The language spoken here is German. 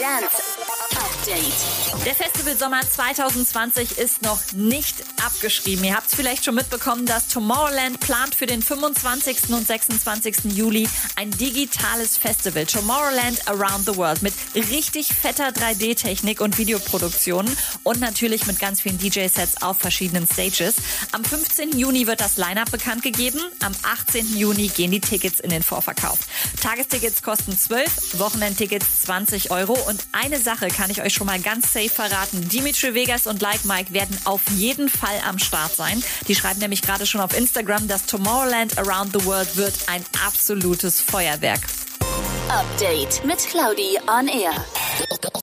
Dance Update. Der Festival Sommer 2020 ist noch nicht abgeschrieben. Ihr habt es vielleicht schon mitbekommen, dass Tomorrowland plant für den 25. und 26. Juli ein digitales Festival. Tomorrowland Around the World mit richtig fetter 3D-Technik und Videoproduktionen und natürlich mit ganz vielen DJ-Sets auf verschiedenen Stages. Am 15. Juni wird das Line-Up bekannt gegeben. Am 18. Juni gehen die Tickets in den Vorverkauf. Tagestickets kosten 12, Wochenendtickets 20 Euro und eine Sache kann ich euch schon mal ganz safe verraten. Dimitri Vegas und Like Mike werden auf jeden Fall am Start sein. Die schreiben nämlich gerade schon auf Instagram, dass Tomorrowland Around the World wird ein absolutes Feuerwerk. Update mit Claudi on Air.